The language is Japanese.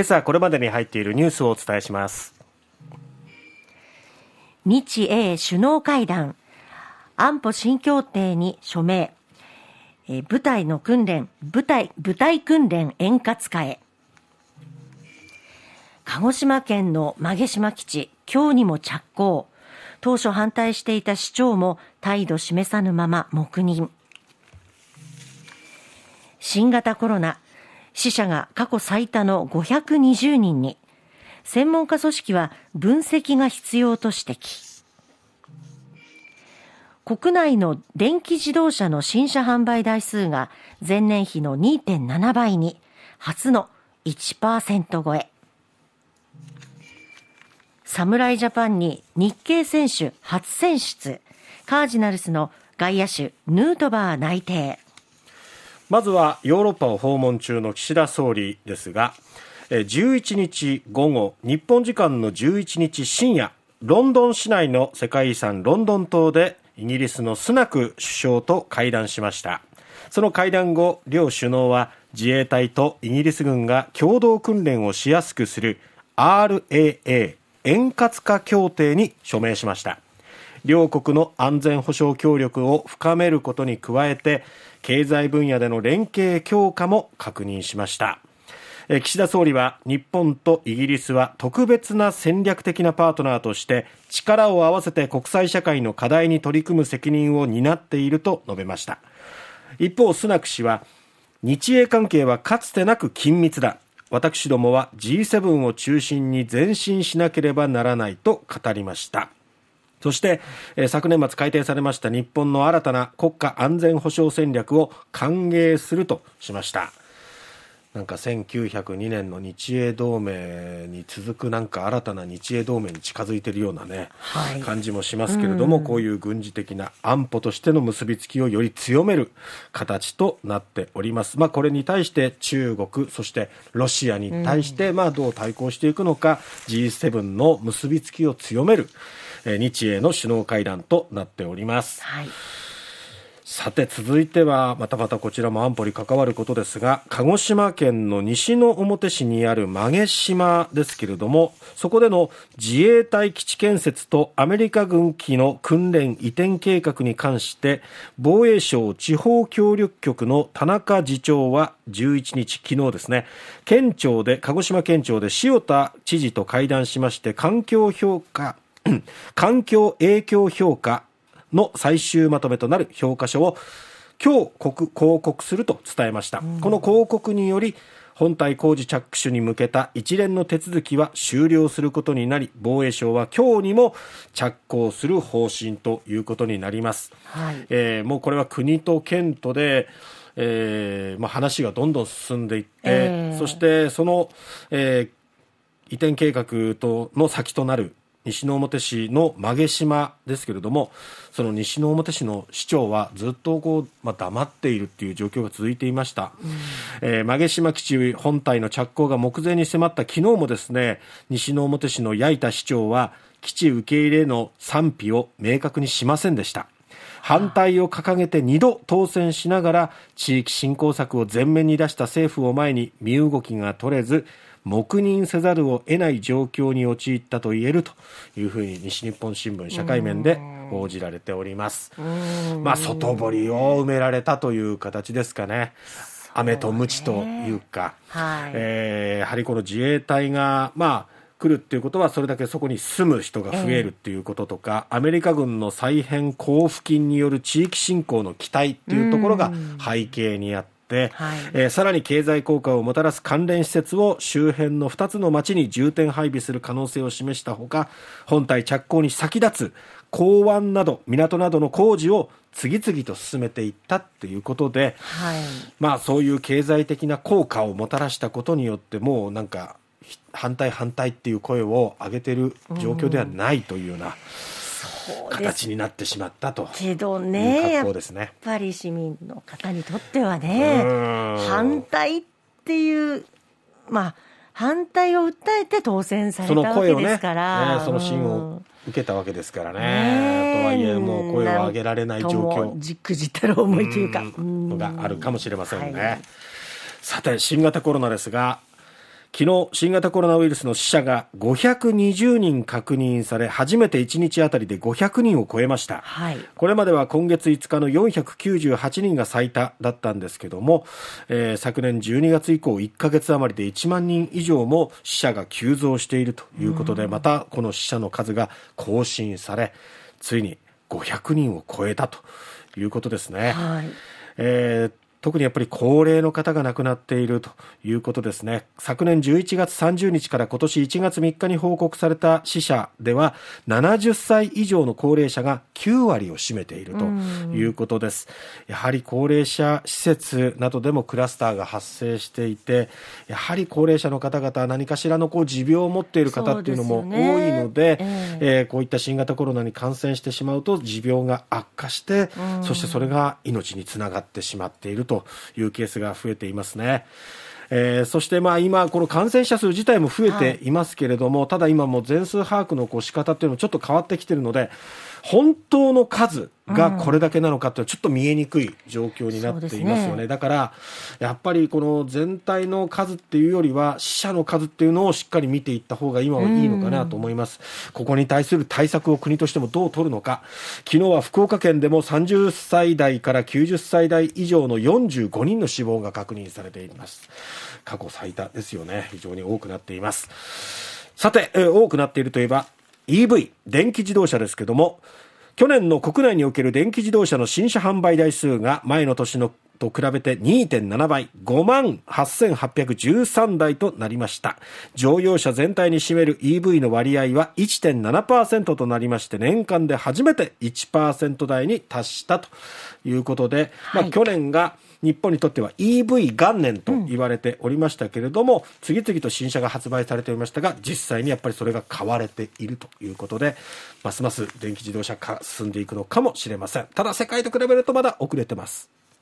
今朝これまでに入っているニュースをお伝えします。日英首脳会談。安保新協定に署名。え部隊の訓練。部隊部隊訓練円滑化へ。鹿児島県の馬毛島基地。今日にも着工。当初反対していた市長も態度示さぬまま黙認。新型コロナ。死者が過去最多の520人に専門家組織は分析が必要と指摘国内の電気自動車の新車販売台数が前年比の2.7倍に初の1%超え侍ジャパンに日系選手初選出。カージナルスの外野手、ヌートバー内定。まずはヨーロッパを訪問中の岸田総理ですが、11日午後、日本時間の11日深夜、ロンドン市内の世界遺産ロンドン島でイギリスのスナク首相と会談しました。その会談後、両首脳は自衛隊とイギリス軍が共同訓練をしやすくする RAA 円滑化協定に署名しました両国の安全保障協力を深めることに加えて経済分野での連携強化も確認しました。岸田総理は日本とイギリスは特別な戦略的なパートナーとして力を合わせて国際社会の課題に取り組む責任を担っていると述べました。一方スナク氏は日英関係はかつてなく緊密だ。私どもは G7 を中心に前進しなければならないと語りました。そして、えー、昨年末改定されました日本の新たな国家安全保障戦略を歓迎するとしました。なんか1902年の日英同盟に続くなんか新たな日英同盟に近づいているようなね、はい、感じもしますけれども、うん、こういう軍事的な安保としての結びつきをより強める形となっております。まあ、これに対して中国、そしてロシアに対して、まあ、どう対抗していくのか、うん、G7 の結びつきを強める、え日英の首脳会談となっております。はいさて続いてはまたまたこちらも安保に関わることですが鹿児島県の西之表市にある馬毛島ですけれどもそこでの自衛隊基地建設とアメリカ軍機の訓練移転計画に関して防衛省地方協力局の田中次長は11日昨日ですね県庁で鹿児島県庁で塩田知事と会談しまして環境評価環境影響評価の最終まとめとなる評価書を今日告広告すると伝えました、うん、この広告により本体工事着手に向けた一連の手続きは終了することになり防衛省は今日にも着工する方針ということになります、はい、えー、もうこれは国と県とでえーまあ、話がどんどん進んでいって、えー、そしてその、えー、移転計画との先となる西之表市の馬毛島ですけれどもその西之表市の市長はずっとこう、まあ、黙っているっていう状況が続いていました、うん、えー、馬毛島基地本体の着工が目前に迫った昨日もですね西之表市の矢板市長は基地受け入れの賛否を明確にしませんでした。反対を掲げて2度当選しながら地域振興策を前面に出した政府を前に身動きが取れず黙認せざるを得ない状況に陥ったと言えるというふうに西日本新聞社会面で報じられております。まあ、外堀を埋められたという形ですかね。雨と鞭というか、はい、えー、やはりこの自衛隊が、まあ、来るっていうことはそれだけそこに住む人が増えるっていうこととか、アメリカ軍の再編交付金による地域振興の期待っていうところが背景にあって、はい、えー、さらに経済効果をもたらす関連施設を周辺の2つの町に重点配備する可能性を示したほか本体着工に先立つ港湾など港などの工事を次々と進めていったっていうことで、はい、まあそういう経済的な効果をもたらしたことによってもうなんか反対反対っていう声を上げてる状況ではないというような。うん形になってしまったと。けどねやっぱり市民の方にとってはね反対っていうまあ反対を訴えて当選されたわけですから、ね、その信を受けたわけですからね、ねとはいえもう声を上げられない状況。じくじったる思いというか。があるかもしれませんね、はい、さて新型コロナですが昨日新型コロナウイルスの死者が520人確認され初めて1日あたりで500人を超えました、はい、これまでは今月5日の498人が最多だったんですけども、えー、昨年12月以降1か月余りで1万人以上も死者が急増しているということで、またこの死者の数が更新されついに500人を超えたということですね。はい。えー、特にやっぱり高齢の方が亡くなっているということですね。昨年11月30日から今年1月3日に報告された死者では、70歳以上の高齢者が9割を占めているということです。やはり高齢者施設などでもクラスターが発生していて、やはり高齢者の方々は何かしらのこう持病を持っている方っていうのも多いので、で、ねえー、えー、こういった新型コロナに感染してしまうと持病が悪化して、そしてそれが命につながってしまっているというケースが増えていますね。えー、そしてまあ今、この感染者数自体も増えてい。ますけれども、はい、ただ今も全数把握のこう仕方っていうのもちょっと変わってきているので、本当の数がこれだけなのかってちょっと見えにくい状況になっていますよね。ねだから、やっぱりこの全体の数っていうよりは、死者の数っていうのをしっかり見ていった方が今はいいのかなと思います。ここに対する対策を国としてもどう取るのか。昨日は福岡県でも30歳代から90歳代以上の45人の死亡が確認されています。過去最多ですよね。非常に多くなっています。さて、えー、多くなっているといえば、EV、電気自動車ですけども、去年の国内における電気自動車の新車販売台数が前の年のと比べて2.7倍、5万8813台となりました。乗用車全体に占める EV の割合は1.7%となりまして、年間で初めて1%台に達したということで、はい、まあ去年が日本にとっては EV 元年と言われておりましたけれども、うん、次々と新車が発売されておりましたが、実際にやっぱりそれが買われているということで、ますます電気自動車化進んでいくのかもしれません。ただ世界と比べるとまだ遅れてます。